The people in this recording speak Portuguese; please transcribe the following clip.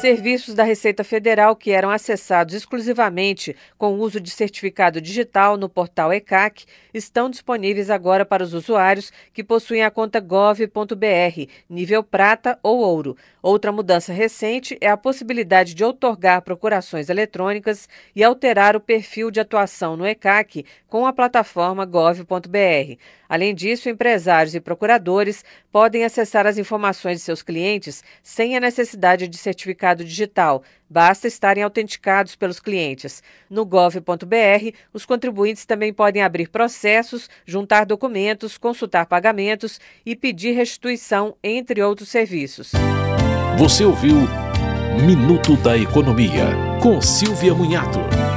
Serviços da Receita Federal que eram acessados exclusivamente com o uso de certificado digital no portal ECAC estão disponíveis agora para os usuários que possuem a conta gov.br, nível prata ou ouro. Outra mudança recente é a possibilidade de outorgar procurações eletrônicas e alterar o perfil de atuação no ECAC com a plataforma gov.br. Além disso, empresários e procuradores podem acessar as informações de seus clientes sem a necessidade de certificado digital. Basta estarem autenticados pelos clientes. No gov.br, os contribuintes também podem abrir processos, juntar documentos, consultar pagamentos e pedir restituição, entre outros serviços. Você ouviu Minuto da Economia, com Silvia Munhato.